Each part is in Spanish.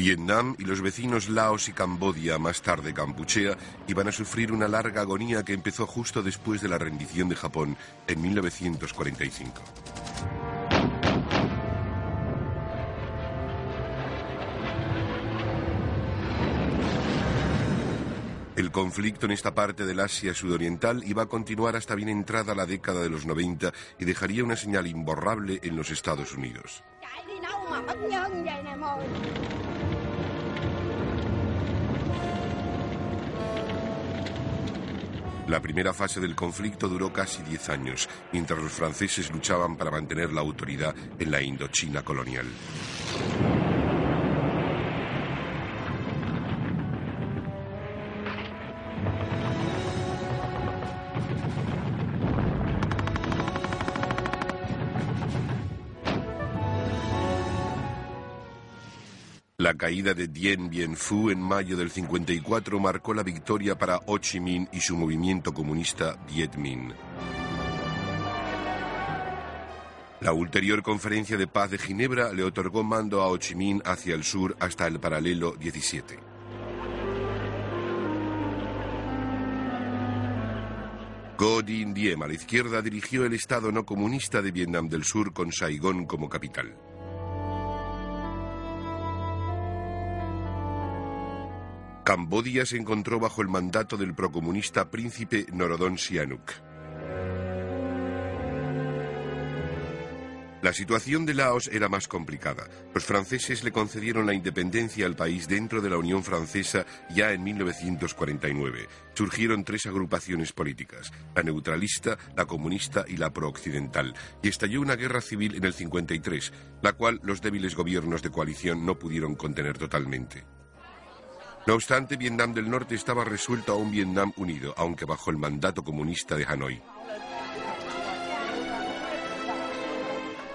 Vietnam y los vecinos Laos y Camboya, más tarde Kampuchea, iban a sufrir una larga agonía que empezó justo después de la rendición de Japón en 1945. El conflicto en esta parte del Asia sudoriental iba a continuar hasta bien entrada la década de los 90 y dejaría una señal imborrable en los Estados Unidos. La primera fase del conflicto duró casi 10 años, mientras los franceses luchaban para mantener la autoridad en la Indochina colonial. La caída de Dien Bien Phu en mayo del 54 marcó la victoria para Ho Chi Minh y su movimiento comunista Viet Minh. La ulterior conferencia de paz de Ginebra le otorgó mando a Ho Chi Minh hacia el sur hasta el paralelo 17. Ngo Dinh Diem a la izquierda dirigió el Estado no comunista de Vietnam del Sur con Saigón como capital. Cambodia se encontró bajo el mandato del procomunista príncipe Norodom Sihanouk. La situación de Laos era más complicada. Los franceses le concedieron la independencia al país dentro de la Unión Francesa ya en 1949. Surgieron tres agrupaciones políticas, la neutralista, la comunista y la prooccidental, y estalló una guerra civil en el 53, la cual los débiles gobiernos de coalición no pudieron contener totalmente. No obstante, Vietnam del Norte estaba resuelto a un Vietnam unido, aunque bajo el mandato comunista de Hanoi.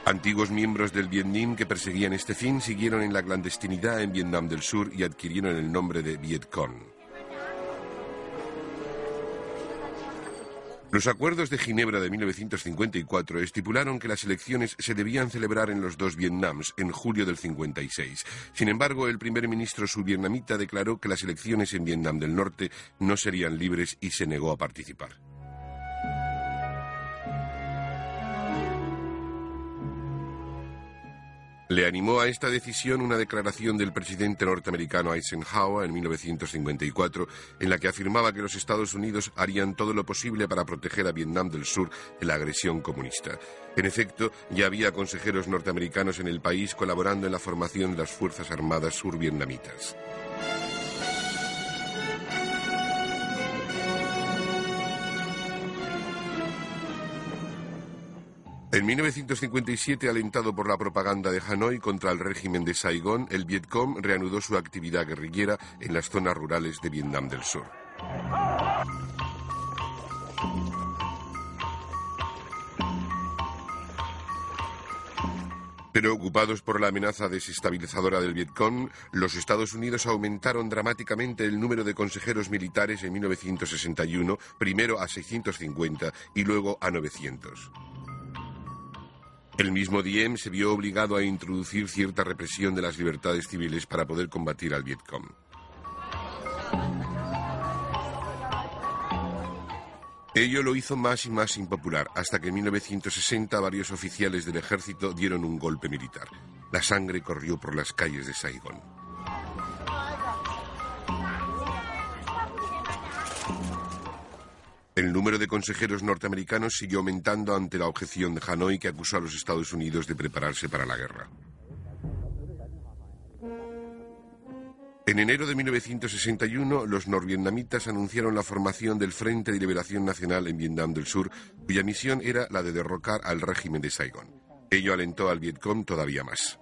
Antiguos miembros del Vietnam que perseguían este fin siguieron en la clandestinidad en Vietnam del Sur y adquirieron el nombre de Vietcong. Los acuerdos de Ginebra de 1954 estipularon que las elecciones se debían celebrar en los dos Vietnams en julio del 56. Sin embargo, el primer ministro subvietnamita declaró que las elecciones en Vietnam del Norte no serían libres y se negó a participar. Le animó a esta decisión una declaración del presidente norteamericano Eisenhower en 1954, en la que afirmaba que los Estados Unidos harían todo lo posible para proteger a Vietnam del Sur de la agresión comunista. En efecto, ya había consejeros norteamericanos en el país colaborando en la formación de las Fuerzas Armadas survietnamitas. En 1957, alentado por la propaganda de Hanoi contra el régimen de Saigón, el Vietcong reanudó su actividad guerrillera en las zonas rurales de Vietnam del Sur. Pero ocupados por la amenaza desestabilizadora del Vietcong, los Estados Unidos aumentaron dramáticamente el número de consejeros militares en 1961, primero a 650 y luego a 900. El mismo Diem se vio obligado a introducir cierta represión de las libertades civiles para poder combatir al Vietcong. Ello lo hizo más y más impopular, hasta que en 1960 varios oficiales del ejército dieron un golpe militar. La sangre corrió por las calles de Saigón. El número de consejeros norteamericanos siguió aumentando ante la objeción de Hanoi que acusó a los Estados Unidos de prepararse para la guerra. En enero de 1961, los norvietnamitas anunciaron la formación del Frente de Liberación Nacional en Vietnam del Sur, cuya misión era la de derrocar al régimen de Saigón. Ello alentó al Vietcong todavía más.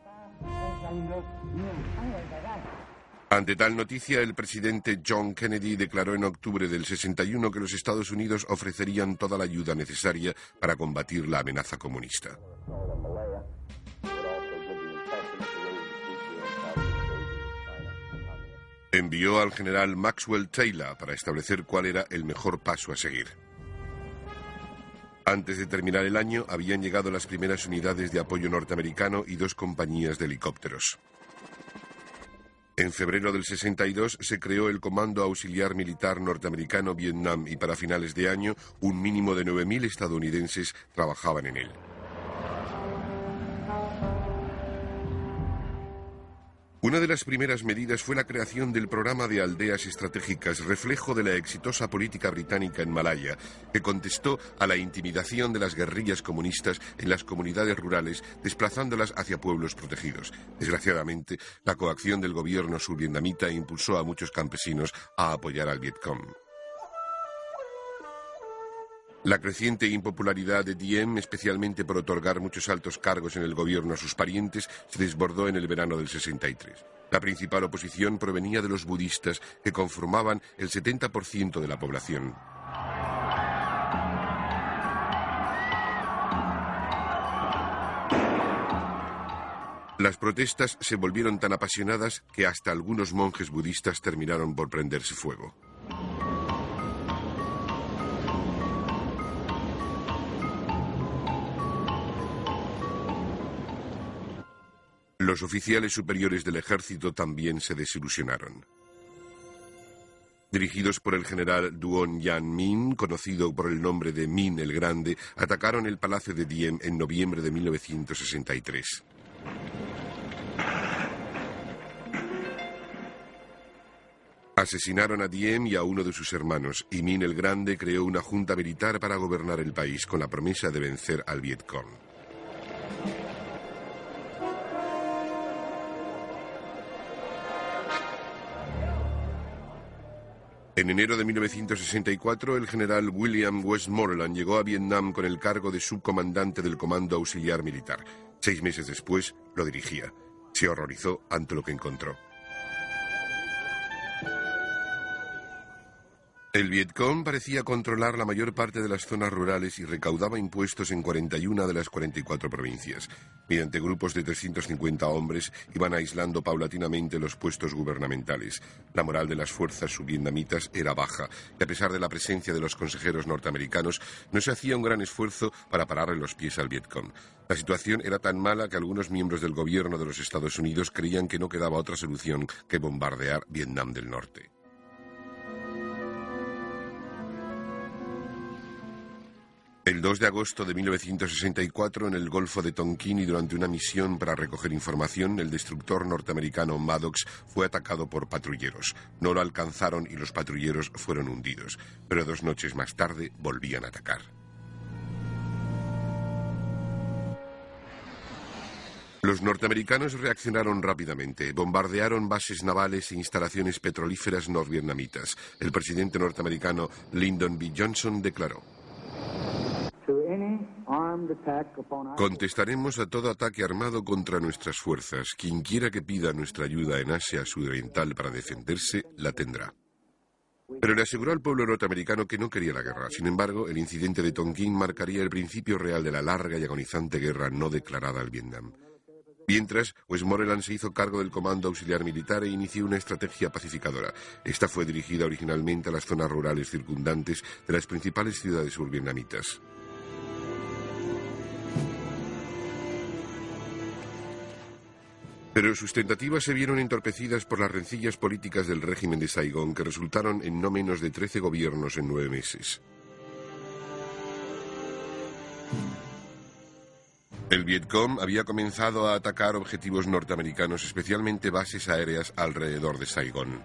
Ante tal noticia, el presidente John Kennedy declaró en octubre del 61 que los Estados Unidos ofrecerían toda la ayuda necesaria para combatir la amenaza comunista. Envió al general Maxwell Taylor para establecer cuál era el mejor paso a seguir. Antes de terminar el año, habían llegado las primeras unidades de apoyo norteamericano y dos compañías de helicópteros. En febrero del 62 se creó el Comando Auxiliar Militar Norteamericano Vietnam y para finales de año un mínimo de 9.000 estadounidenses trabajaban en él. Una de las primeras medidas fue la creación del programa de aldeas estratégicas, reflejo de la exitosa política británica en Malaya, que contestó a la intimidación de las guerrillas comunistas en las comunidades rurales, desplazándolas hacia pueblos protegidos. Desgraciadamente, la coacción del gobierno survietnamita impulsó a muchos campesinos a apoyar al Vietcong. La creciente impopularidad de Diem, especialmente por otorgar muchos altos cargos en el gobierno a sus parientes, se desbordó en el verano del 63. La principal oposición provenía de los budistas, que conformaban el 70% de la población. Las protestas se volvieron tan apasionadas que hasta algunos monjes budistas terminaron por prenderse fuego. Los oficiales superiores del ejército también se desilusionaron. Dirigidos por el general Duon Yan Min, conocido por el nombre de Min el Grande, atacaron el palacio de Diem en noviembre de 1963. Asesinaron a Diem y a uno de sus hermanos, y Min el Grande creó una junta militar para gobernar el país con la promesa de vencer al Vietcong. En enero de 1964, el general William Westmoreland llegó a Vietnam con el cargo de subcomandante del Comando Auxiliar Militar. Seis meses después, lo dirigía. Se horrorizó ante lo que encontró. El Vietcong parecía controlar la mayor parte de las zonas rurales y recaudaba impuestos en 41 de las 44 provincias. Mediante grupos de 350 hombres iban aislando paulatinamente los puestos gubernamentales. La moral de las fuerzas subvietnamitas era baja y a pesar de la presencia de los consejeros norteamericanos no se hacía un gran esfuerzo para pararle los pies al Vietcong. La situación era tan mala que algunos miembros del gobierno de los Estados Unidos creían que no quedaba otra solución que bombardear Vietnam del Norte. El 2 de agosto de 1964, en el Golfo de Tonkin y durante una misión para recoger información, el destructor norteamericano Maddox fue atacado por patrulleros. No lo alcanzaron y los patrulleros fueron hundidos. Pero dos noches más tarde volvían a atacar. Los norteamericanos reaccionaron rápidamente, bombardearon bases navales e instalaciones petrolíferas norvietnamitas. El presidente norteamericano Lyndon B. Johnson declaró. Contestaremos a todo ataque armado contra nuestras fuerzas. Quien quiera que pida nuestra ayuda en Asia Sudoriental para defenderse, la tendrá. Pero le aseguró al pueblo norteamericano que no quería la guerra. Sin embargo, el incidente de Tonkin marcaría el principio real de la larga y agonizante guerra no declarada al Vietnam. Mientras, Westmoreland se hizo cargo del Comando Auxiliar Militar e inició una estrategia pacificadora. Esta fue dirigida originalmente a las zonas rurales circundantes de las principales ciudades survietnamitas. Pero sus tentativas se vieron entorpecidas por las rencillas políticas del régimen de Saigón, que resultaron en no menos de 13 gobiernos en nueve meses. El Vietcong había comenzado a atacar objetivos norteamericanos, especialmente bases aéreas alrededor de Saigón.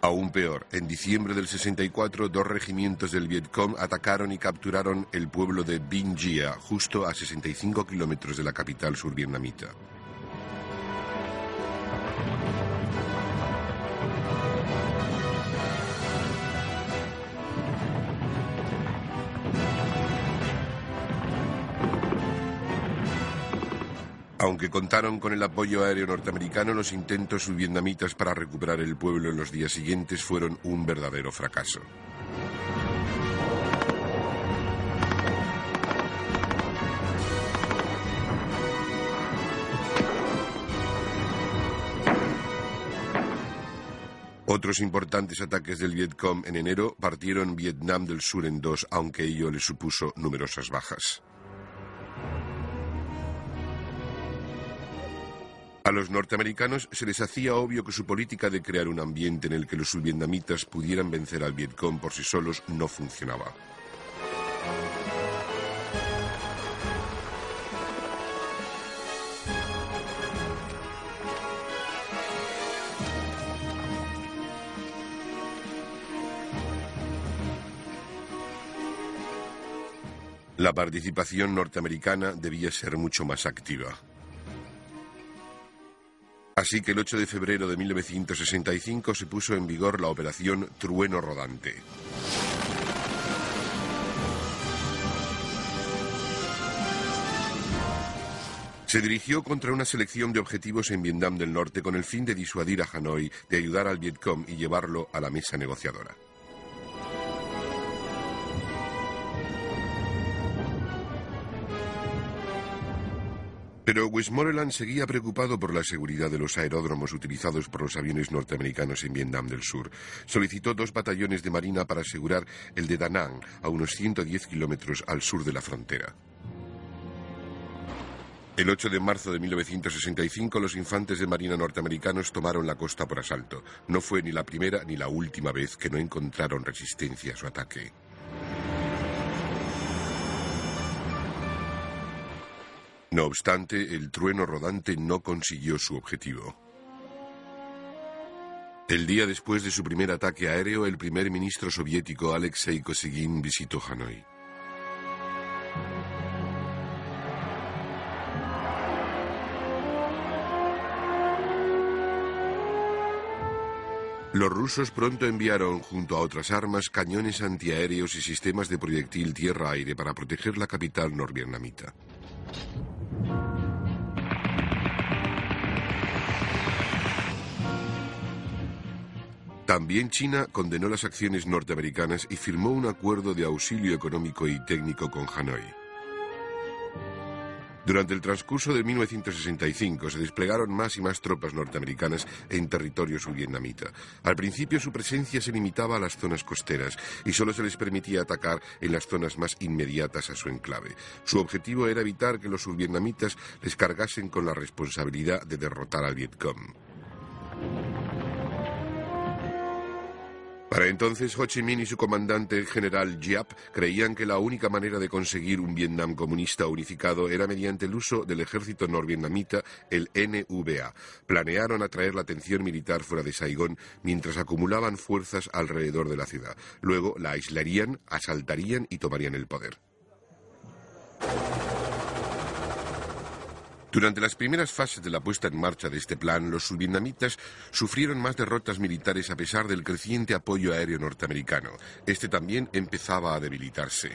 Aún peor, en diciembre del 64, dos regimientos del Vietcong atacaron y capturaron el pueblo de Binh Gia, justo a 65 kilómetros de la capital survietnamita. Aunque contaron con el apoyo aéreo norteamericano, los intentos subvietnamitas para recuperar el pueblo en los días siguientes fueron un verdadero fracaso. Otros importantes ataques del Vietcong en enero partieron Vietnam del Sur en dos, aunque ello le supuso numerosas bajas. A los norteamericanos se les hacía obvio que su política de crear un ambiente en el que los subvietnamitas pudieran vencer al Vietcong por sí solos no funcionaba. La participación norteamericana debía ser mucho más activa. Así que el 8 de febrero de 1965 se puso en vigor la operación Trueno Rodante. Se dirigió contra una selección de objetivos en Vietnam del Norte con el fin de disuadir a Hanoi de ayudar al Vietcong y llevarlo a la mesa negociadora. Pero Westmoreland seguía preocupado por la seguridad de los aeródromos utilizados por los aviones norteamericanos en Vietnam del Sur. Solicitó dos batallones de marina para asegurar el de Da Nang, a unos 110 kilómetros al sur de la frontera. El 8 de marzo de 1965 los infantes de marina norteamericanos tomaron la costa por asalto. No fue ni la primera ni la última vez que no encontraron resistencia a su ataque. No obstante, el trueno rodante no consiguió su objetivo. El día después de su primer ataque aéreo, el primer ministro soviético Alexei Kosygin visitó Hanoi. Los rusos pronto enviaron, junto a otras armas, cañones antiaéreos y sistemas de proyectil tierra-aire para proteger la capital norvietnamita. También China condenó las acciones norteamericanas y firmó un acuerdo de auxilio económico y técnico con Hanoi. Durante el transcurso de 1965 se desplegaron más y más tropas norteamericanas en territorio subvietnamita. Al principio su presencia se limitaba a las zonas costeras y solo se les permitía atacar en las zonas más inmediatas a su enclave. Su objetivo era evitar que los subvietnamitas les cargasen con la responsabilidad de derrotar al Vietcong. Para entonces, Ho Chi Minh y su comandante general Giap creían que la única manera de conseguir un Vietnam comunista unificado era mediante el uso del ejército norvietnamita, el NVA. Planearon atraer la atención militar fuera de Saigón mientras acumulaban fuerzas alrededor de la ciudad. Luego la aislarían, asaltarían y tomarían el poder. Durante las primeras fases de la puesta en marcha de este plan, los subvietnamitas sufrieron más derrotas militares a pesar del creciente apoyo aéreo norteamericano. Este también empezaba a debilitarse.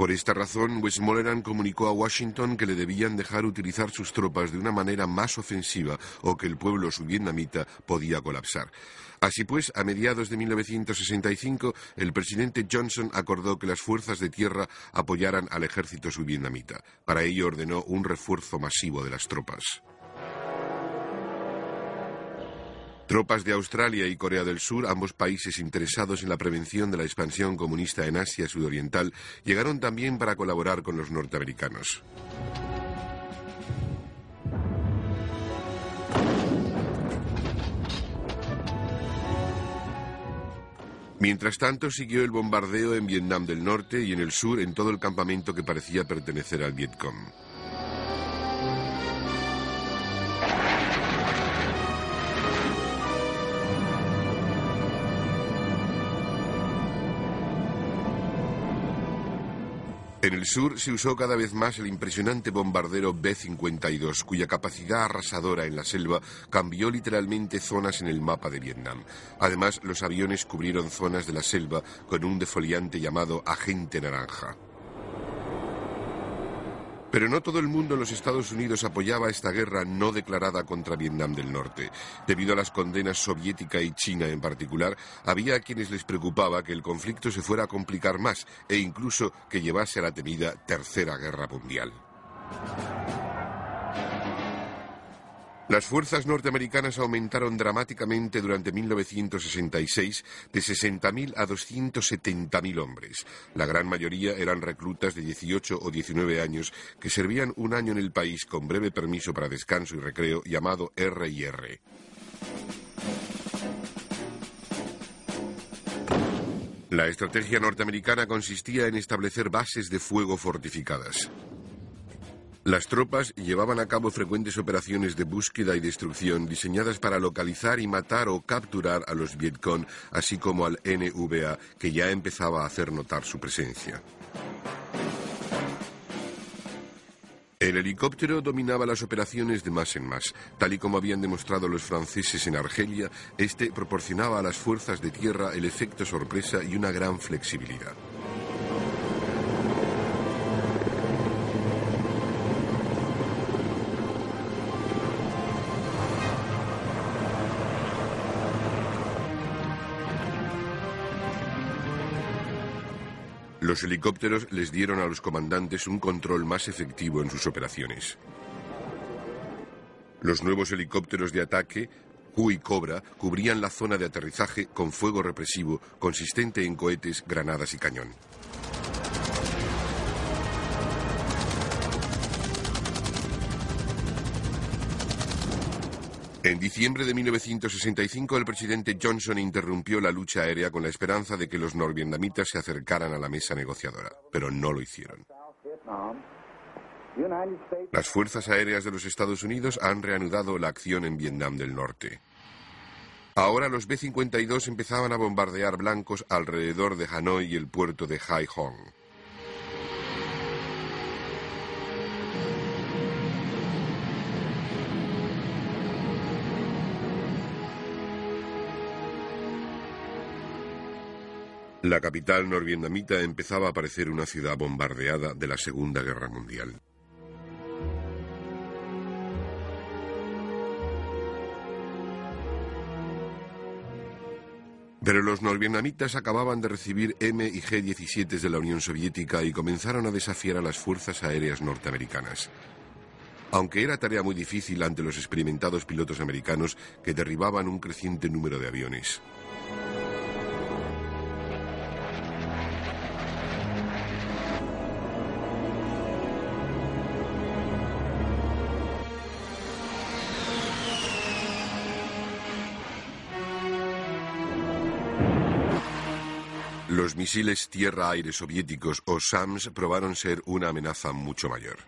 Por esta razón, Westmoreland comunicó a Washington que le debían dejar utilizar sus tropas de una manera más ofensiva o que el pueblo subvietnamita podía colapsar. Así pues, a mediados de 1965, el presidente Johnson acordó que las fuerzas de tierra apoyaran al ejército subvietnamita. Para ello ordenó un refuerzo masivo de las tropas. Tropas de Australia y Corea del Sur, ambos países interesados en la prevención de la expansión comunista en Asia Sudoriental, llegaron también para colaborar con los norteamericanos. Mientras tanto, siguió el bombardeo en Vietnam del Norte y en el sur en todo el campamento que parecía pertenecer al Vietcong. En el sur se usó cada vez más el impresionante bombardero B-52, cuya capacidad arrasadora en la selva cambió literalmente zonas en el mapa de Vietnam. Además, los aviones cubrieron zonas de la selva con un defoliante llamado Agente Naranja. Pero no todo el mundo en los Estados Unidos apoyaba esta guerra no declarada contra Vietnam del Norte. Debido a las condenas soviética y china en particular, había a quienes les preocupaba que el conflicto se fuera a complicar más e incluso que llevase a la temida Tercera Guerra Mundial. Las fuerzas norteamericanas aumentaron dramáticamente durante 1966 de 60.000 a 270.000 hombres. La gran mayoría eran reclutas de 18 o 19 años que servían un año en el país con breve permiso para descanso y recreo llamado R&R. La estrategia norteamericana consistía en establecer bases de fuego fortificadas. Las tropas llevaban a cabo frecuentes operaciones de búsqueda y destrucción diseñadas para localizar y matar o capturar a los Vietcong, así como al NVA, que ya empezaba a hacer notar su presencia. El helicóptero dominaba las operaciones de más en más. Tal y como habían demostrado los franceses en Argelia, este proporcionaba a las fuerzas de tierra el efecto sorpresa y una gran flexibilidad. Los helicópteros les dieron a los comandantes un control más efectivo en sus operaciones. Los nuevos helicópteros de ataque, Hu y Cobra, cubrían la zona de aterrizaje con fuego represivo consistente en cohetes, granadas y cañón. En diciembre de 1965 el presidente Johnson interrumpió la lucha aérea con la esperanza de que los norvietnamitas se acercaran a la mesa negociadora, pero no lo hicieron. Las fuerzas aéreas de los Estados Unidos han reanudado la acción en Vietnam del Norte. Ahora los B-52 empezaban a bombardear blancos alrededor de Hanoi y el puerto de Hai Hong. La capital norvietnamita empezaba a parecer una ciudad bombardeada de la Segunda Guerra Mundial. Pero los norvietnamitas acababan de recibir M y G-17 de la Unión Soviética y comenzaron a desafiar a las fuerzas aéreas norteamericanas. Aunque era tarea muy difícil ante los experimentados pilotos americanos que derribaban un creciente número de aviones. Misiles tierra-aire soviéticos o SAMS probaron ser una amenaza mucho mayor.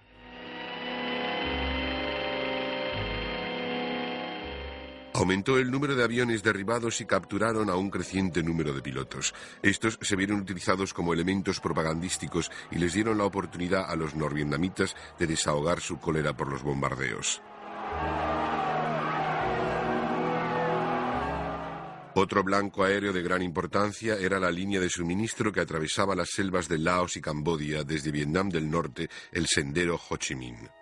Aumentó el número de aviones derribados y capturaron a un creciente número de pilotos. Estos se vieron utilizados como elementos propagandísticos y les dieron la oportunidad a los norvietnamitas de desahogar su cólera por los bombardeos. Otro blanco aéreo de gran importancia era la línea de suministro que atravesaba las selvas de Laos y Camboya desde Vietnam del Norte, el sendero Ho Chi Minh.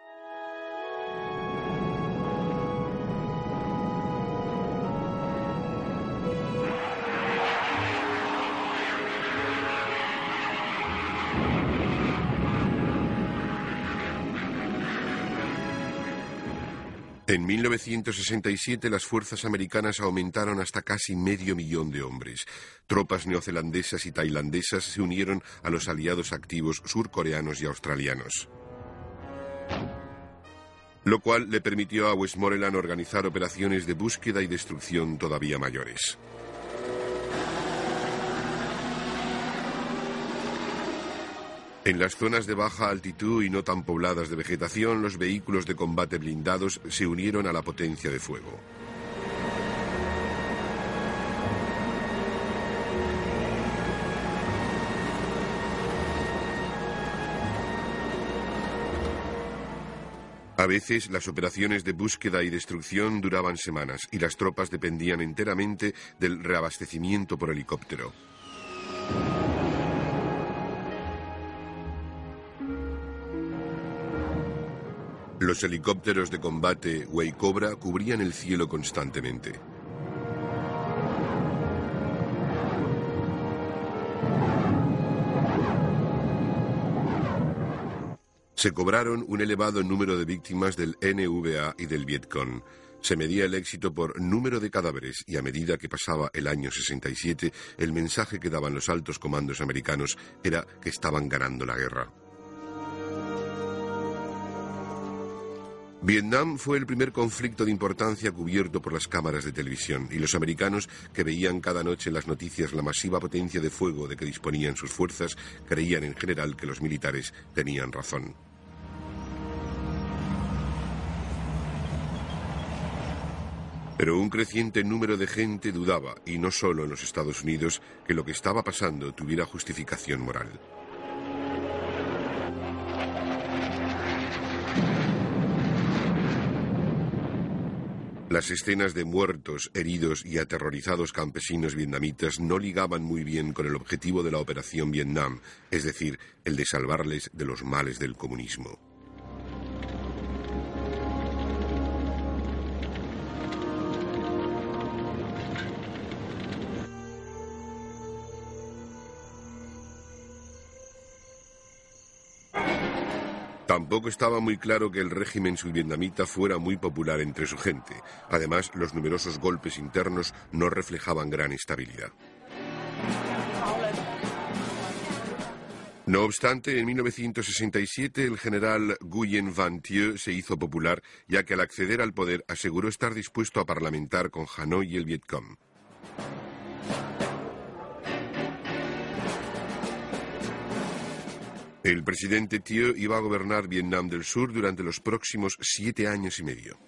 En 1967 las fuerzas americanas aumentaron hasta casi medio millón de hombres. Tropas neozelandesas y tailandesas se unieron a los aliados activos surcoreanos y australianos. Lo cual le permitió a Westmoreland organizar operaciones de búsqueda y destrucción todavía mayores. En las zonas de baja altitud y no tan pobladas de vegetación, los vehículos de combate blindados se unieron a la potencia de fuego. A veces las operaciones de búsqueda y destrucción duraban semanas y las tropas dependían enteramente del reabastecimiento por helicóptero. Los helicópteros de combate Way Cobra cubrían el cielo constantemente. Se cobraron un elevado número de víctimas del NVA y del Vietcong. Se medía el éxito por número de cadáveres y a medida que pasaba el año 67, el mensaje que daban los altos comandos americanos era que estaban ganando la guerra. Vietnam fue el primer conflicto de importancia cubierto por las cámaras de televisión y los americanos que veían cada noche en las noticias la masiva potencia de fuego de que disponían sus fuerzas creían en general que los militares tenían razón. Pero un creciente número de gente dudaba, y no solo en los Estados Unidos, que lo que estaba pasando tuviera justificación moral. Las escenas de muertos, heridos y aterrorizados campesinos vietnamitas no ligaban muy bien con el objetivo de la Operación Vietnam, es decir, el de salvarles de los males del comunismo. Tampoco estaba muy claro que el régimen subvietnamita fuera muy popular entre su gente. Además, los numerosos golpes internos no reflejaban gran estabilidad. No obstante, en 1967 el general Nguyen Van Thieu se hizo popular, ya que al acceder al poder aseguró estar dispuesto a parlamentar con Hanoi y el Vietcong. El presidente Thieu iba a gobernar Vietnam del Sur durante los próximos siete años y medio.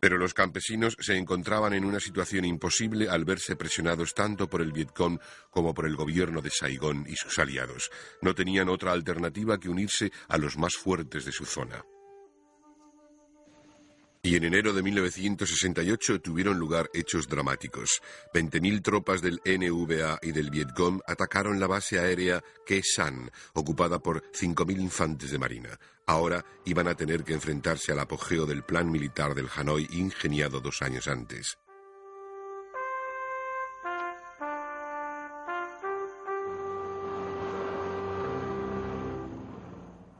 Pero los campesinos se encontraban en una situación imposible al verse presionados tanto por el Vietcong como por el gobierno de Saigón y sus aliados. No tenían otra alternativa que unirse a los más fuertes de su zona. Y en enero de 1968 tuvieron lugar hechos dramáticos. 20.000 tropas del NVA y del Vietcong atacaron la base aérea Khe San, ocupada por 5.000 infantes de marina. Ahora iban a tener que enfrentarse al apogeo del plan militar del Hanoi ingeniado dos años antes.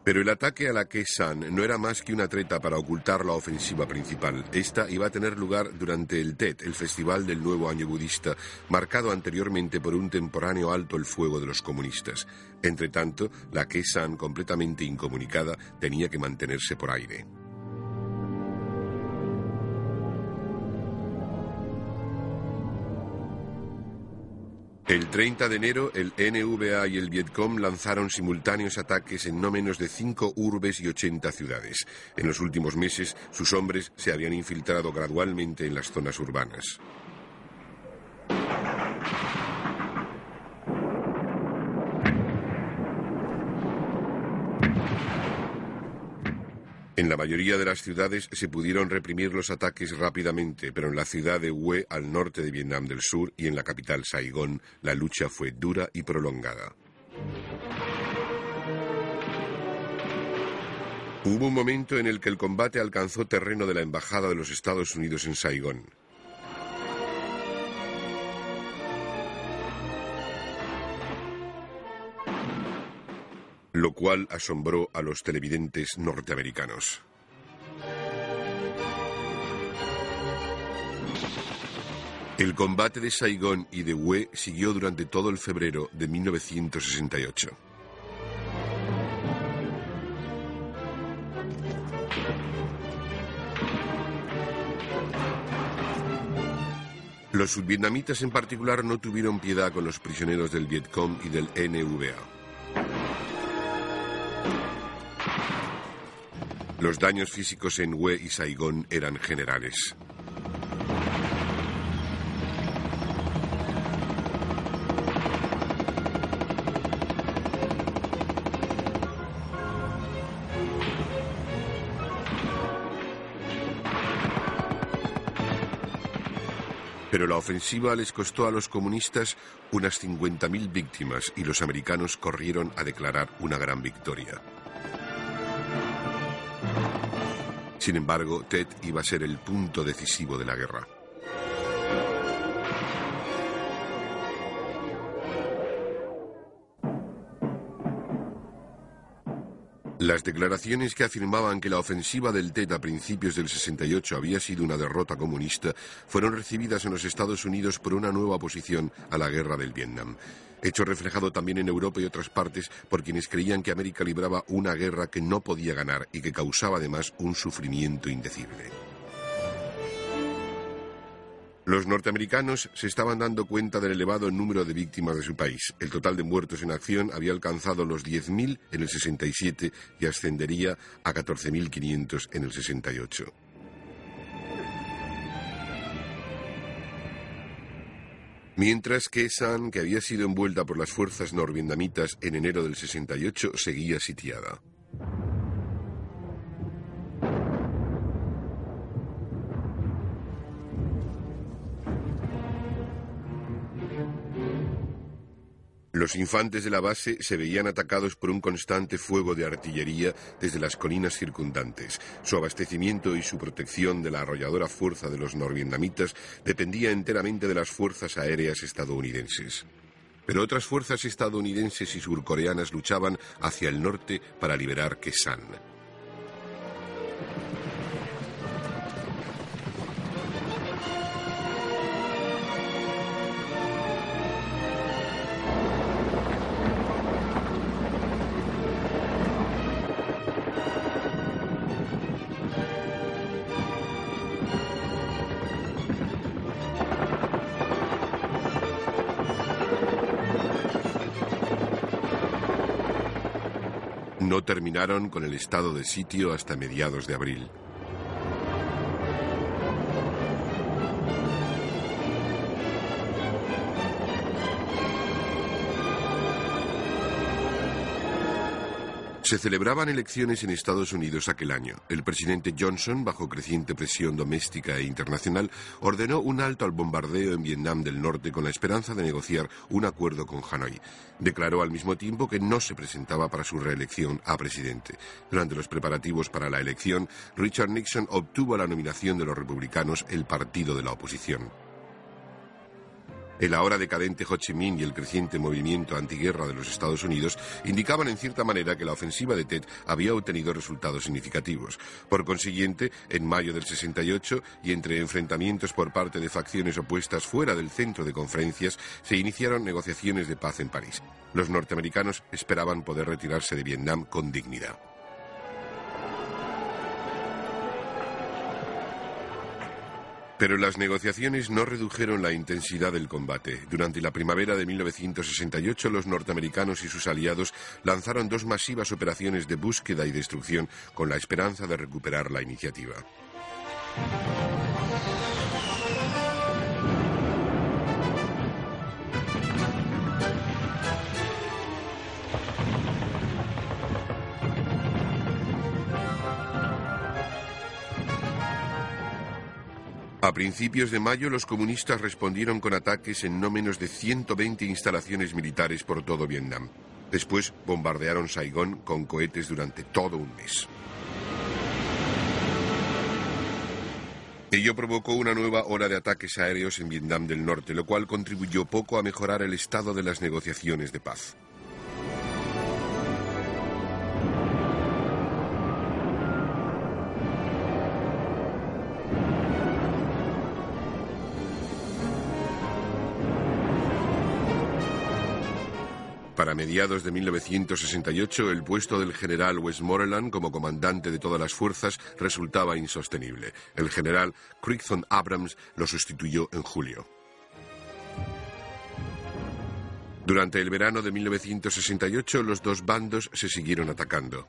Pero el ataque a la San no era más que una treta para ocultar la ofensiva principal. Esta iba a tener lugar durante el Tet, el festival del nuevo año budista, marcado anteriormente por un temporáneo alto el fuego de los comunistas. Entre tanto, la San, completamente incomunicada, tenía que mantenerse por aire. El 30 de enero, el NVA y el Vietcom lanzaron simultáneos ataques en no menos de cinco urbes y 80 ciudades. En los últimos meses, sus hombres se habían infiltrado gradualmente en las zonas urbanas. En la mayoría de las ciudades se pudieron reprimir los ataques rápidamente, pero en la ciudad de Hue, al norte de Vietnam del Sur, y en la capital Saigón, la lucha fue dura y prolongada. Hubo un momento en el que el combate alcanzó terreno de la Embajada de los Estados Unidos en Saigón. Lo cual asombró a los televidentes norteamericanos. El combate de Saigón y de Hue siguió durante todo el febrero de 1968. Los subvietnamitas en particular no tuvieron piedad con los prisioneros del Vietcong y del NVA. Los daños físicos en Hue y Saigón eran generales. Pero la ofensiva les costó a los comunistas unas 50.000 víctimas y los americanos corrieron a declarar una gran victoria. Sin embargo, Tet iba a ser el punto decisivo de la guerra. Las declaraciones que afirmaban que la ofensiva del TET a principios del 68 había sido una derrota comunista fueron recibidas en los Estados Unidos por una nueva oposición a la guerra del Vietnam. Hecho reflejado también en Europa y otras partes por quienes creían que América libraba una guerra que no podía ganar y que causaba además un sufrimiento indecible. Los norteamericanos se estaban dando cuenta del elevado número de víctimas de su país. El total de muertos en acción había alcanzado los 10.000 en el 67 y ascendería a 14.500 en el 68. Mientras que San, que había sido envuelta por las fuerzas norvietnamitas en enero del 68, seguía sitiada. Los infantes de la base se veían atacados por un constante fuego de artillería desde las colinas circundantes. Su abastecimiento y su protección de la arrolladora fuerza de los norvietnamitas dependía enteramente de las fuerzas aéreas estadounidenses. Pero otras fuerzas estadounidenses y surcoreanas luchaban hacia el norte para liberar Kesan. No terminaron con el estado de sitio hasta mediados de abril. Se celebraban elecciones en Estados Unidos aquel año. El presidente Johnson, bajo creciente presión doméstica e internacional, ordenó un alto al bombardeo en Vietnam del Norte con la esperanza de negociar un acuerdo con Hanoi. Declaró al mismo tiempo que no se presentaba para su reelección a presidente. Durante los preparativos para la elección, Richard Nixon obtuvo la nominación de los republicanos, el partido de la oposición. El ahora decadente Ho Chi Minh y el creciente movimiento antiguerra de los Estados Unidos indicaban en cierta manera que la ofensiva de Tet había obtenido resultados significativos. Por consiguiente, en mayo del 68 y entre enfrentamientos por parte de facciones opuestas fuera del centro de conferencias, se iniciaron negociaciones de paz en París. Los norteamericanos esperaban poder retirarse de Vietnam con dignidad. Pero las negociaciones no redujeron la intensidad del combate. Durante la primavera de 1968, los norteamericanos y sus aliados lanzaron dos masivas operaciones de búsqueda y destrucción con la esperanza de recuperar la iniciativa. A principios de mayo los comunistas respondieron con ataques en no menos de 120 instalaciones militares por todo Vietnam. Después bombardearon Saigón con cohetes durante todo un mes. Ello provocó una nueva hora de ataques aéreos en Vietnam del Norte, lo cual contribuyó poco a mejorar el estado de las negociaciones de paz. Mediados de 1968, el puesto del general Westmoreland como comandante de todas las fuerzas resultaba insostenible. El general Crichton Abrams lo sustituyó en julio. Durante el verano de 1968, los dos bandos se siguieron atacando.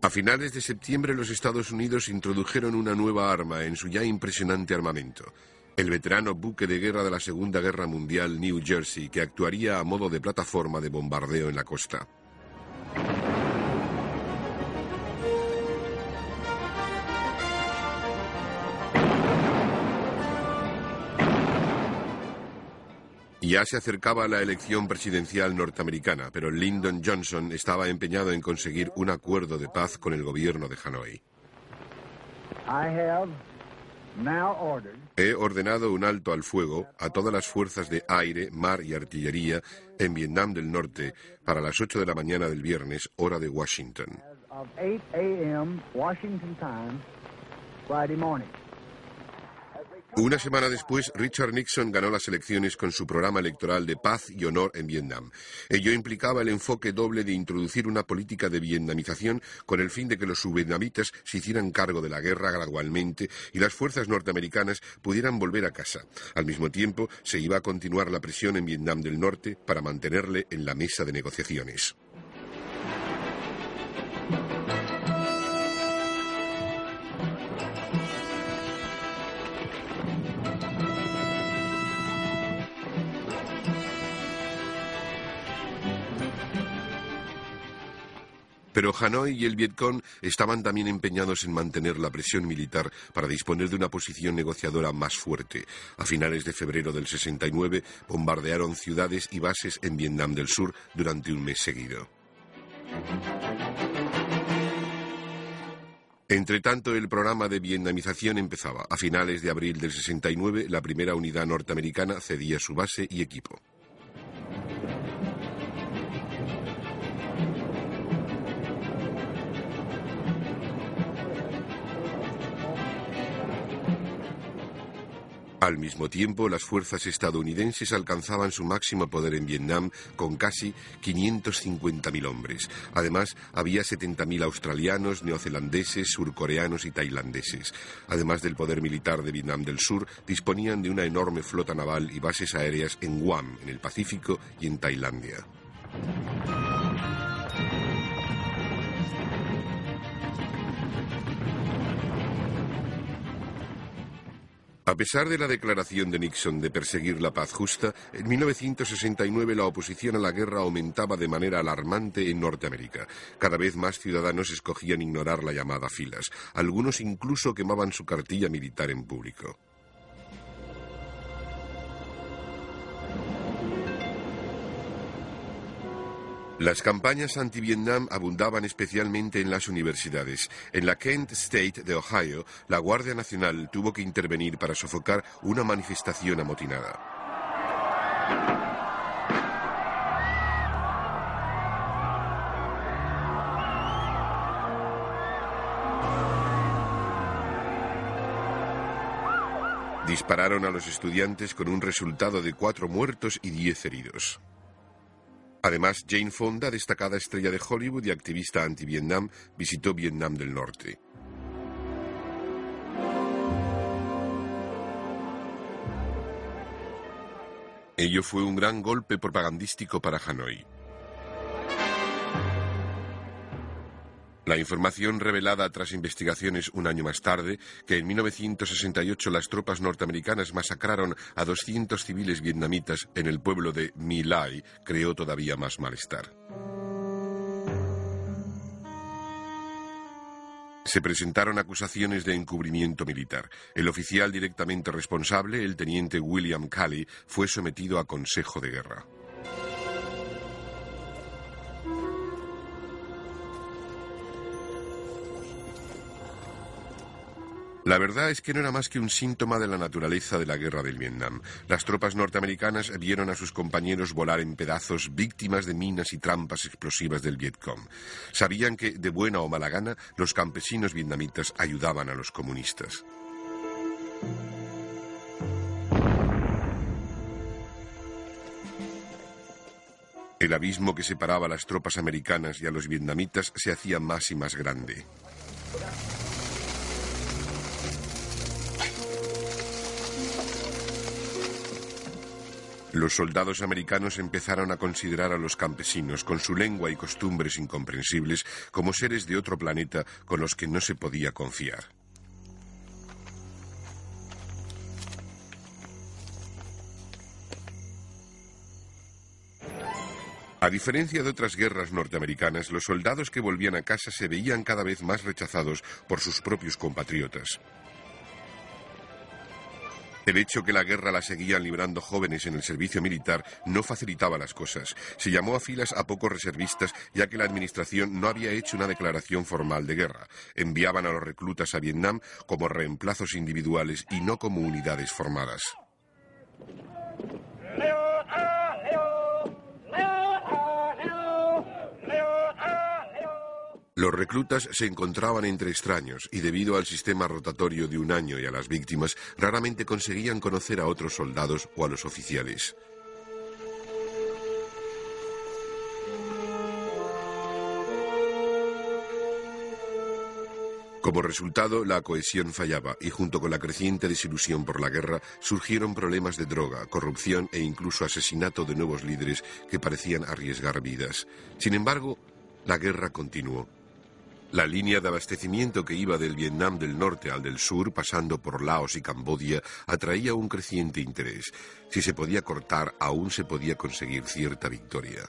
A finales de septiembre los Estados Unidos introdujeron una nueva arma en su ya impresionante armamento, el veterano buque de guerra de la Segunda Guerra Mundial New Jersey, que actuaría a modo de plataforma de bombardeo en la costa. Ya se acercaba la elección presidencial norteamericana, pero Lyndon Johnson estaba empeñado en conseguir un acuerdo de paz con el gobierno de Hanoi. He ordenado un alto al fuego a todas las fuerzas de aire, mar y artillería en Vietnam del Norte para las 8 de la mañana del viernes, hora de Washington. Una semana después, Richard Nixon ganó las elecciones con su programa electoral de paz y honor en Vietnam. Ello implicaba el enfoque doble de introducir una política de vietnamización con el fin de que los subvietnamitas se hicieran cargo de la guerra gradualmente y las fuerzas norteamericanas pudieran volver a casa. Al mismo tiempo, se iba a continuar la presión en Vietnam del Norte para mantenerle en la mesa de negociaciones. Pero Hanoi y el Vietcong estaban también empeñados en mantener la presión militar para disponer de una posición negociadora más fuerte. A finales de febrero del 69 bombardearon ciudades y bases en Vietnam del Sur durante un mes seguido. Entre tanto, el programa de vietnamización empezaba. A finales de abril del 69, la primera unidad norteamericana cedía su base y equipo. Al mismo tiempo, las fuerzas estadounidenses alcanzaban su máximo poder en Vietnam con casi 550.000 hombres. Además, había 70.000 australianos, neozelandeses, surcoreanos y tailandeses. Además del poder militar de Vietnam del Sur, disponían de una enorme flota naval y bases aéreas en Guam, en el Pacífico, y en Tailandia. A pesar de la declaración de Nixon de perseguir la paz justa, en 1969 la oposición a la guerra aumentaba de manera alarmante en Norteamérica. Cada vez más ciudadanos escogían ignorar la llamada filas. Algunos incluso quemaban su cartilla militar en público. Las campañas anti-Vietnam abundaban especialmente en las universidades. En la Kent State de Ohio, la Guardia Nacional tuvo que intervenir para sofocar una manifestación amotinada. Dispararon a los estudiantes con un resultado de cuatro muertos y diez heridos. Además, Jane Fonda, destacada estrella de Hollywood y activista anti-Vietnam, visitó Vietnam del Norte. Ello fue un gran golpe propagandístico para Hanoi. La información revelada tras investigaciones un año más tarde, que en 1968 las tropas norteamericanas masacraron a 200 civiles vietnamitas en el pueblo de My Lai, creó todavía más malestar. Se presentaron acusaciones de encubrimiento militar. El oficial directamente responsable, el teniente William Calley, fue sometido a consejo de guerra. La verdad es que no era más que un síntoma de la naturaleza de la guerra del Vietnam. Las tropas norteamericanas vieron a sus compañeros volar en pedazos víctimas de minas y trampas explosivas del Vietcong. Sabían que, de buena o mala gana, los campesinos vietnamitas ayudaban a los comunistas. El abismo que separaba a las tropas americanas y a los vietnamitas se hacía más y más grande. Los soldados americanos empezaron a considerar a los campesinos, con su lengua y costumbres incomprensibles, como seres de otro planeta con los que no se podía confiar. A diferencia de otras guerras norteamericanas, los soldados que volvían a casa se veían cada vez más rechazados por sus propios compatriotas. El hecho que la guerra la seguían librando jóvenes en el servicio militar no facilitaba las cosas. Se llamó a filas a pocos reservistas ya que la administración no había hecho una declaración formal de guerra. Enviaban a los reclutas a Vietnam como reemplazos individuales y no como unidades formadas. Los reclutas se encontraban entre extraños y debido al sistema rotatorio de un año y a las víctimas, raramente conseguían conocer a otros soldados o a los oficiales. Como resultado, la cohesión fallaba y junto con la creciente desilusión por la guerra surgieron problemas de droga, corrupción e incluso asesinato de nuevos líderes que parecían arriesgar vidas. Sin embargo, la guerra continuó. La línea de abastecimiento que iba del Vietnam del norte al del sur, pasando por Laos y Camboya, atraía un creciente interés. Si se podía cortar, aún se podía conseguir cierta victoria.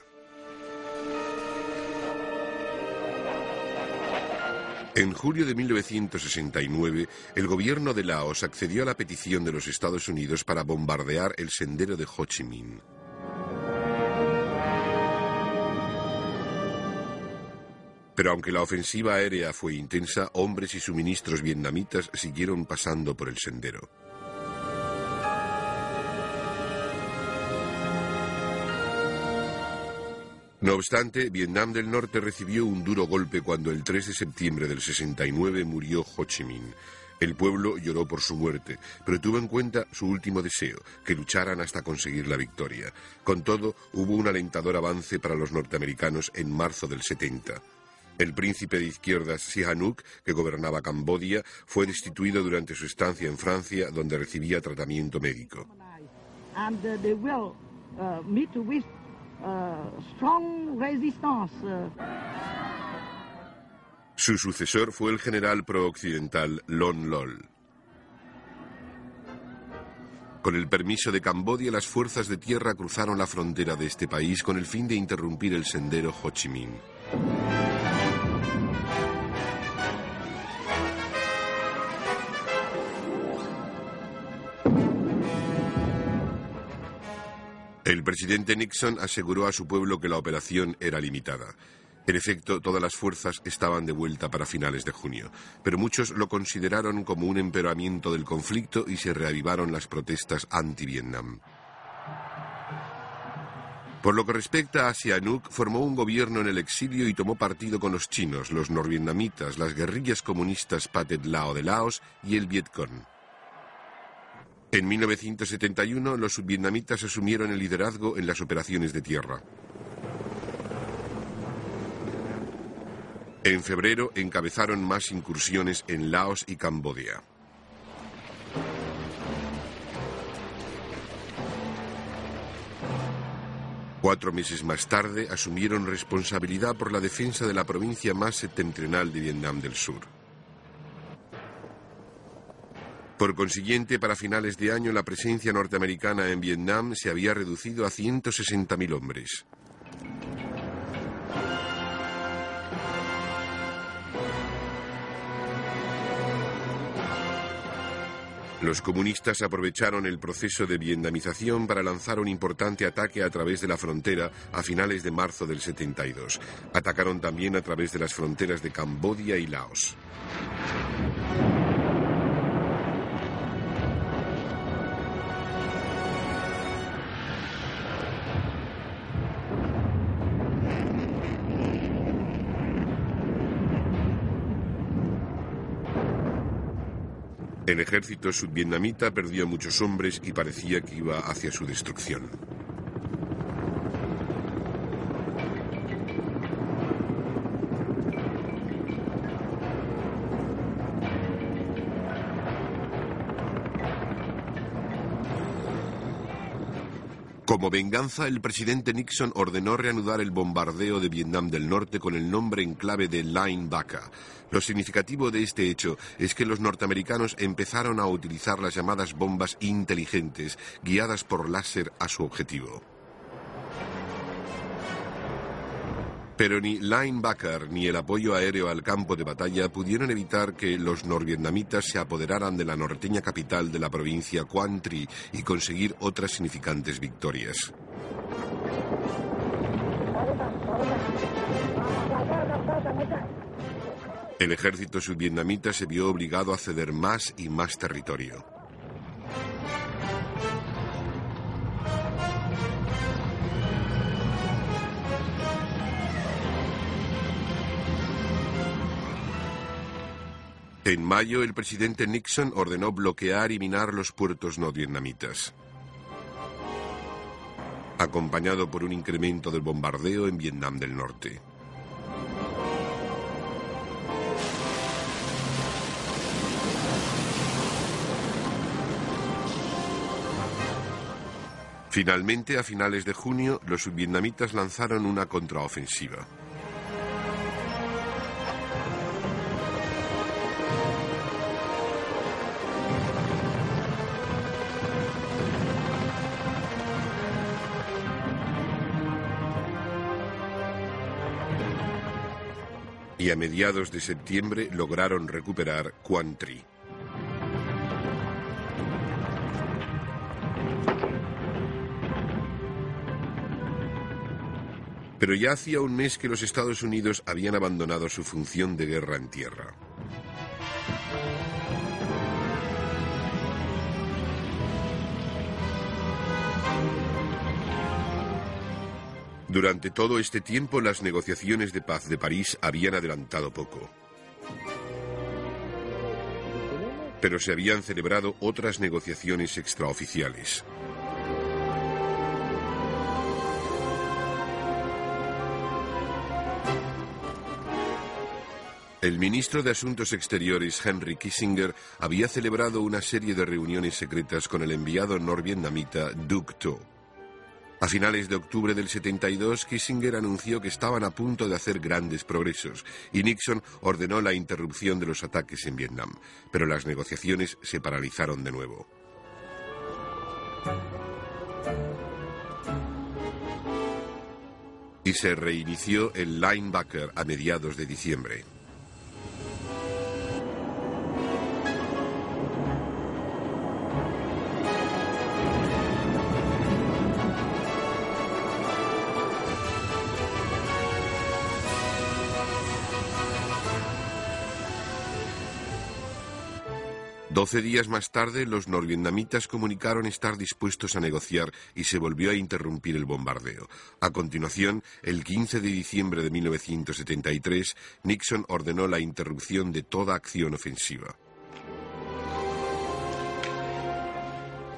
En julio de 1969, el gobierno de Laos accedió a la petición de los Estados Unidos para bombardear el sendero de Ho Chi Minh. Pero aunque la ofensiva aérea fue intensa, hombres y suministros vietnamitas siguieron pasando por el sendero. No obstante, Vietnam del Norte recibió un duro golpe cuando el 3 de septiembre del 69 murió Ho Chi Minh. El pueblo lloró por su muerte, pero tuvo en cuenta su último deseo, que lucharan hasta conseguir la victoria. Con todo, hubo un alentador avance para los norteamericanos en marzo del 70. El príncipe de izquierdas Sihanouk, que gobernaba Camboya, fue destituido durante su estancia en Francia, donde recibía tratamiento médico. Su sucesor fue el general pro-occidental Lon Lol. Con el permiso de Camboya, las fuerzas de tierra cruzaron la frontera de este país con el fin de interrumpir el sendero Ho Chi Minh. El presidente Nixon aseguró a su pueblo que la operación era limitada. En efecto, todas las fuerzas estaban de vuelta para finales de junio, pero muchos lo consideraron como un empeoramiento del conflicto y se reavivaron las protestas anti-Vietnam. Por lo que respecta a Sihanouk, formó un gobierno en el exilio y tomó partido con los chinos, los norvietnamitas, las guerrillas comunistas Pathet Lao de Laos y el Vietcong. En 1971, los vietnamitas asumieron el liderazgo en las operaciones de tierra. En febrero encabezaron más incursiones en Laos y Camboya. Cuatro meses más tarde asumieron responsabilidad por la defensa de la provincia más septentrional de Vietnam del Sur. Por consiguiente, para finales de año la presencia norteamericana en Vietnam se había reducido a 160.000 hombres. Los comunistas aprovecharon el proceso de vietnamización para lanzar un importante ataque a través de la frontera a finales de marzo del 72. Atacaron también a través de las fronteras de Camboya y Laos. El ejército sudvietnamita perdió muchos hombres y parecía que iba hacia su destrucción. Como venganza, el presidente Nixon ordenó reanudar el bombardeo de Vietnam del Norte con el nombre en clave de Line Baca. Lo significativo de este hecho es que los norteamericanos empezaron a utilizar las llamadas bombas inteligentes, guiadas por láser a su objetivo. Pero ni linebacker ni el apoyo aéreo al campo de batalla pudieron evitar que los norvietnamitas se apoderaran de la norteña capital de la provincia Quang Tri y conseguir otras significantes victorias. El ejército subvietnamita se vio obligado a ceder más y más territorio. En mayo, el presidente Nixon ordenó bloquear y minar los puertos no vietnamitas, acompañado por un incremento del bombardeo en Vietnam del Norte. Finalmente, a finales de junio, los subvietnamitas lanzaron una contraofensiva. Y a mediados de septiembre lograron recuperar Quang Tri. Pero ya hacía un mes que los Estados Unidos habían abandonado su función de guerra en tierra. Durante todo este tiempo las negociaciones de paz de París habían adelantado poco. Pero se habían celebrado otras negociaciones extraoficiales. El ministro de Asuntos Exteriores Henry Kissinger había celebrado una serie de reuniones secretas con el enviado norvietnamita Duc Tho. A finales de octubre del 72, Kissinger anunció que estaban a punto de hacer grandes progresos y Nixon ordenó la interrupción de los ataques en Vietnam, pero las negociaciones se paralizaron de nuevo. Y se reinició el linebacker a mediados de diciembre. Doce días más tarde, los norvietnamitas comunicaron estar dispuestos a negociar y se volvió a interrumpir el bombardeo. A continuación, el 15 de diciembre de 1973, Nixon ordenó la interrupción de toda acción ofensiva.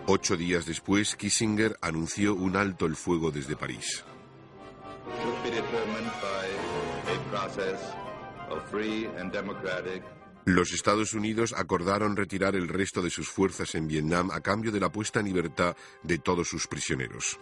Ocho días después, Kissinger anunció un alto el fuego desde París. Los Estados Unidos acordaron retirar el resto de sus fuerzas en Vietnam a cambio de la puesta en libertad de todos sus prisioneros.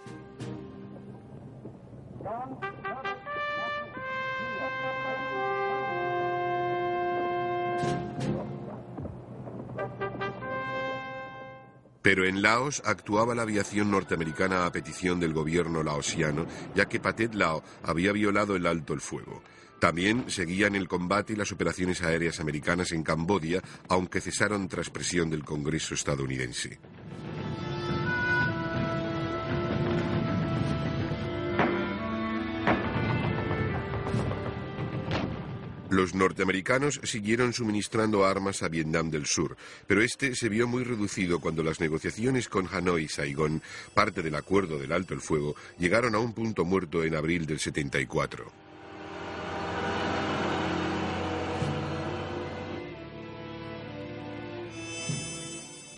Pero en Laos actuaba la aviación norteamericana a petición del gobierno laosiano, ya que Pathet Lao había violado el alto el fuego. También seguían el combate y las operaciones aéreas americanas en Camboya, aunque cesaron tras presión del Congreso estadounidense. Los norteamericanos siguieron suministrando armas a Vietnam del Sur, pero este se vio muy reducido cuando las negociaciones con Hanoi y Saigón, parte del acuerdo del alto el fuego, llegaron a un punto muerto en abril del 74.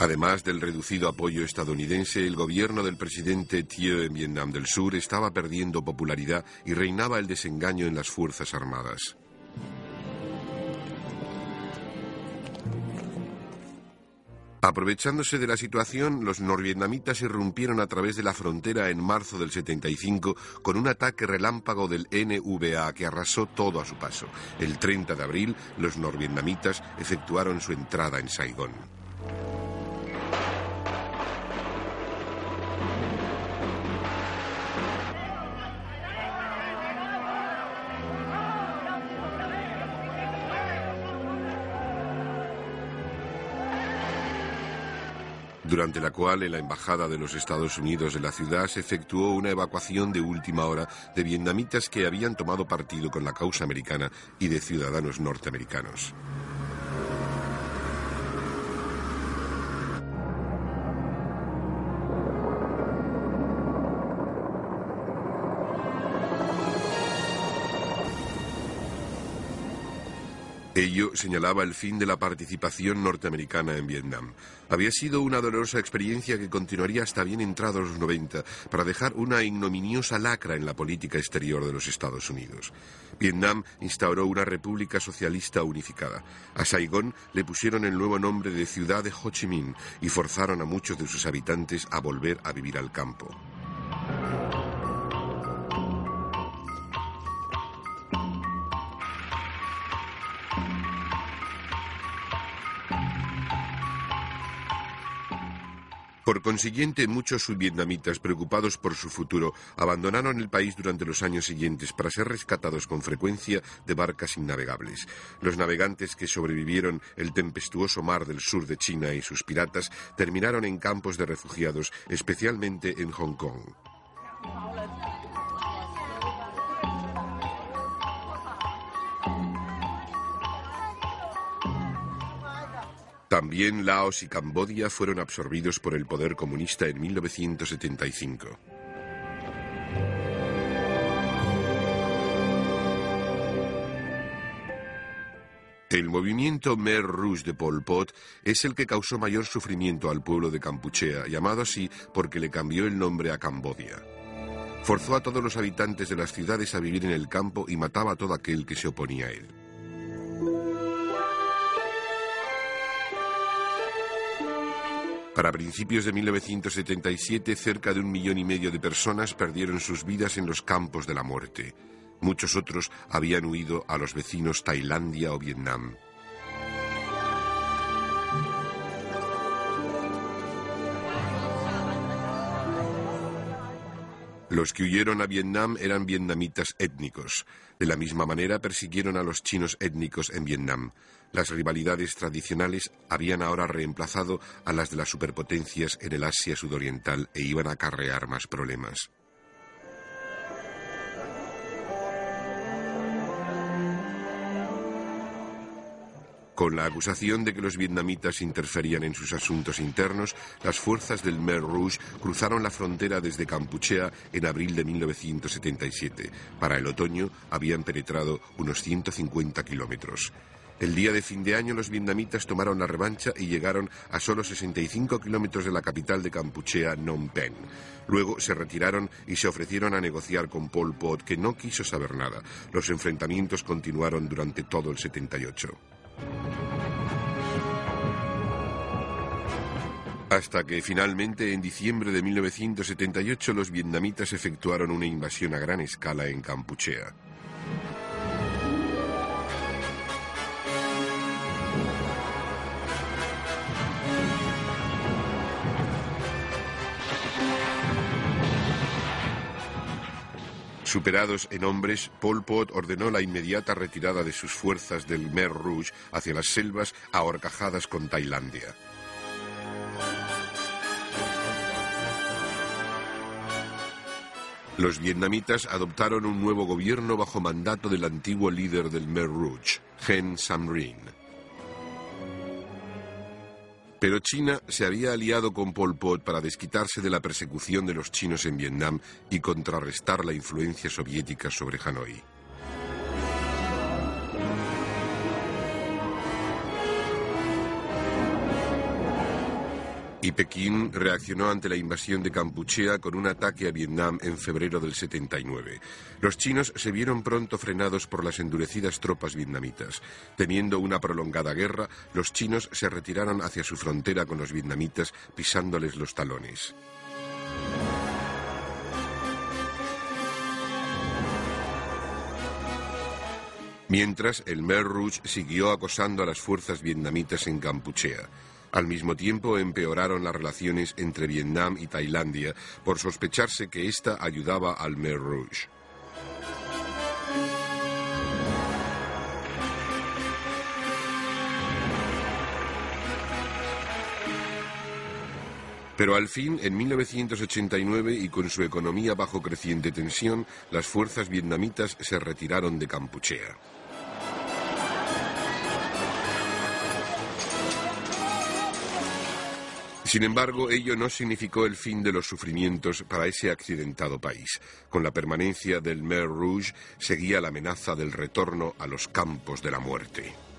Además del reducido apoyo estadounidense, el gobierno del presidente Thieu en Vietnam del Sur estaba perdiendo popularidad y reinaba el desengaño en las Fuerzas Armadas. Aprovechándose de la situación, los norvietnamitas irrumpieron a través de la frontera en marzo del 75 con un ataque relámpago del NVA que arrasó todo a su paso. El 30 de abril, los norvietnamitas efectuaron su entrada en Saigón. Durante la cual en la Embajada de los Estados Unidos de la ciudad se efectuó una evacuación de última hora de vietnamitas que habían tomado partido con la causa americana y de ciudadanos norteamericanos. Ello señalaba el fin de la participación norteamericana en Vietnam. Había sido una dolorosa experiencia que continuaría hasta bien entrados los 90 para dejar una ignominiosa lacra en la política exterior de los Estados Unidos. Vietnam instauró una república socialista unificada. A Saigón le pusieron el nuevo nombre de Ciudad de Ho Chi Minh y forzaron a muchos de sus habitantes a volver a vivir al campo. Por consiguiente, muchos subvietnamitas preocupados por su futuro abandonaron el país durante los años siguientes para ser rescatados con frecuencia de barcas innavegables. Los navegantes que sobrevivieron el tempestuoso mar del sur de China y sus piratas terminaron en campos de refugiados, especialmente en Hong Kong. También Laos y Camboya fueron absorbidos por el poder comunista en 1975. El movimiento Mer Rouge de Pol Pot es el que causó mayor sufrimiento al pueblo de Campuchea, llamado así porque le cambió el nombre a Cambodia. Forzó a todos los habitantes de las ciudades a vivir en el campo y mataba a todo aquel que se oponía a él. Para principios de 1977, cerca de un millón y medio de personas perdieron sus vidas en los campos de la muerte. Muchos otros habían huido a los vecinos Tailandia o Vietnam. Los que huyeron a Vietnam eran vietnamitas étnicos. De la misma manera persiguieron a los chinos étnicos en Vietnam. Las rivalidades tradicionales habían ahora reemplazado a las de las superpotencias en el Asia sudoriental e iban a acarrear más problemas. Con la acusación de que los vietnamitas interferían en sus asuntos internos, las fuerzas del Mer Rouge cruzaron la frontera desde Campuchea en abril de 1977. Para el otoño habían penetrado unos 150 kilómetros. El día de fin de año los vietnamitas tomaron la revancha y llegaron a solo 65 kilómetros de la capital de Campuchea, Phnom Penh. Luego se retiraron y se ofrecieron a negociar con Pol Pot, que no quiso saber nada. Los enfrentamientos continuaron durante todo el 78. Hasta que finalmente en diciembre de 1978 los vietnamitas efectuaron una invasión a gran escala en Campuchea. Superados en hombres, Pol Pot ordenó la inmediata retirada de sus fuerzas del Mer Rouge hacia las selvas ahorcajadas con Tailandia. Los vietnamitas adoptaron un nuevo gobierno bajo mandato del antiguo líder del Mer Rouge, Hen Samrin. Pero China se había aliado con Pol Pot para desquitarse de la persecución de los chinos en Vietnam y contrarrestar la influencia soviética sobre Hanoi. Y Pekín reaccionó ante la invasión de Campuchea con un ataque a Vietnam en febrero del 79. Los chinos se vieron pronto frenados por las endurecidas tropas vietnamitas. Temiendo una prolongada guerra, los chinos se retiraron hacia su frontera con los vietnamitas pisándoles los talones. Mientras, el Mer Rouge siguió acosando a las fuerzas vietnamitas en Campuchea. Al mismo tiempo empeoraron las relaciones entre Vietnam y Tailandia por sospecharse que ésta ayudaba al Mer Rouge. Pero al fin, en 1989 y con su economía bajo creciente tensión, las fuerzas vietnamitas se retiraron de Campuchea. Sin embargo, ello no significó el fin de los sufrimientos para ese accidentado país. Con la permanencia del Mer Rouge seguía la amenaza del retorno a los campos de la muerte.